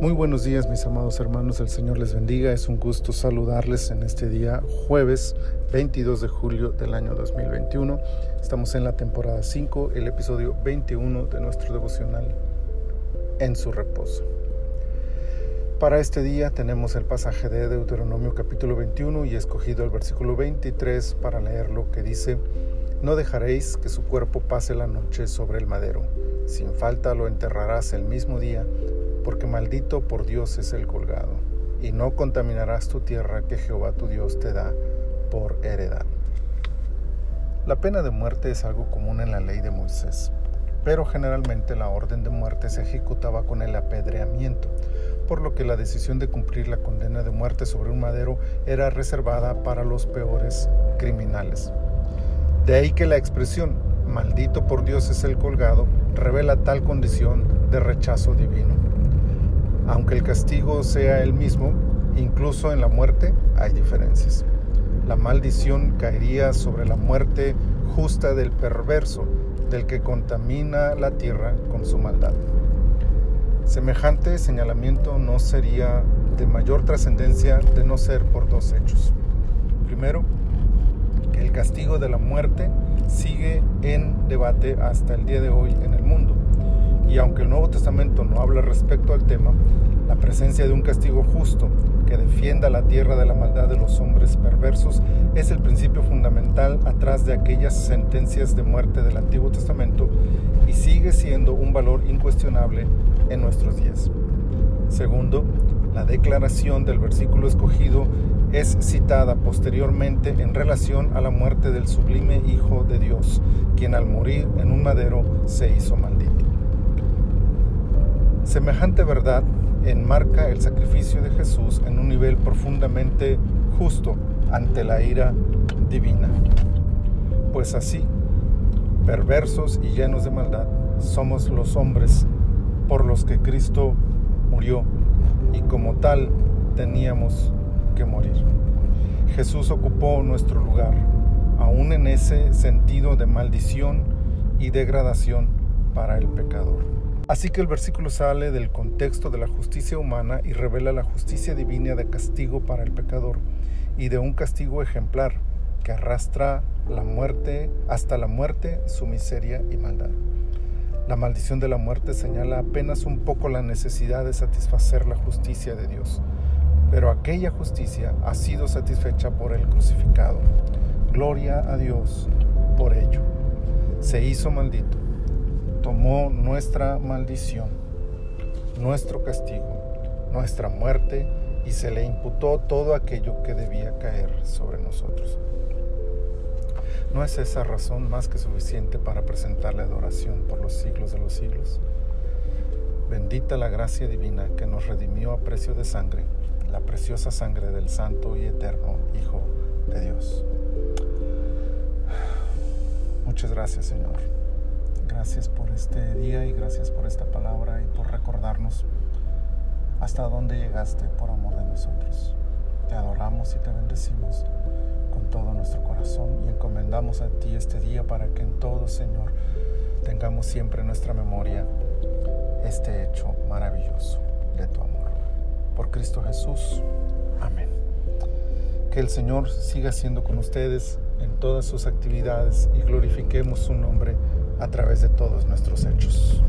Muy buenos días mis amados hermanos, el Señor les bendiga, es un gusto saludarles en este día jueves 22 de julio del año 2021. Estamos en la temporada 5, el episodio 21 de nuestro devocional En su reposo. Para este día tenemos el pasaje de Deuteronomio capítulo 21 y he escogido el versículo 23 para leerlo que dice, No dejaréis que su cuerpo pase la noche sobre el madero, sin falta lo enterrarás el mismo día porque maldito por Dios es el colgado, y no contaminarás tu tierra que Jehová tu Dios te da por heredad. La pena de muerte es algo común en la ley de Moisés, pero generalmente la orden de muerte se ejecutaba con el apedreamiento, por lo que la decisión de cumplir la condena de muerte sobre un madero era reservada para los peores criminales. De ahí que la expresión maldito por Dios es el colgado revela tal condición de rechazo divino. Aunque el castigo sea el mismo, incluso en la muerte hay diferencias. La maldición caería sobre la muerte justa del perverso, del que contamina la tierra con su maldad. Semejante señalamiento no sería de mayor trascendencia de no ser por dos hechos. Primero, castigo de la muerte sigue en debate hasta el día de hoy en el mundo y aunque el Nuevo Testamento no habla respecto al tema, la presencia de un castigo justo que defienda la tierra de la maldad de los hombres perversos es el principio fundamental atrás de aquellas sentencias de muerte del Antiguo Testamento y sigue siendo un valor incuestionable en nuestros días. Segundo, la declaración del versículo escogido es citada posteriormente en relación a la muerte del sublime Hijo de Dios, quien al morir en un madero se hizo maldito. Semejante verdad enmarca el sacrificio de Jesús en un nivel profundamente justo ante la ira divina. Pues así, perversos y llenos de maldad, somos los hombres por los que Cristo murió y como tal teníamos morir. Jesús ocupó nuestro lugar, aún en ese sentido de maldición y degradación para el pecador. Así que el versículo sale del contexto de la justicia humana y revela la justicia divina de castigo para el pecador y de un castigo ejemplar que arrastra la muerte hasta la muerte, su miseria y maldad. La maldición de la muerte señala apenas un poco la necesidad de satisfacer la justicia de Dios, pero aquella justicia ha sido satisfecha por el crucificado. Gloria a Dios por ello. Se hizo maldito tomó nuestra maldición, nuestro castigo, nuestra muerte y se le imputó todo aquello que debía caer sobre nosotros. ¿No es esa razón más que suficiente para presentarle adoración por los siglos de los siglos? Bendita la gracia divina que nos redimió a precio de sangre, la preciosa sangre del Santo y Eterno Hijo de Dios. Muchas gracias, Señor. Gracias por este día y gracias por esta palabra y por recordarnos hasta dónde llegaste por amor de nosotros. Te adoramos y te bendecimos con todo nuestro corazón y encomendamos a ti este día para que en todo, Señor, tengamos siempre en nuestra memoria este hecho maravilloso de tu amor. Cristo Jesús. Amén. Que el Señor siga siendo con ustedes en todas sus actividades y glorifiquemos su nombre a través de todos nuestros hechos.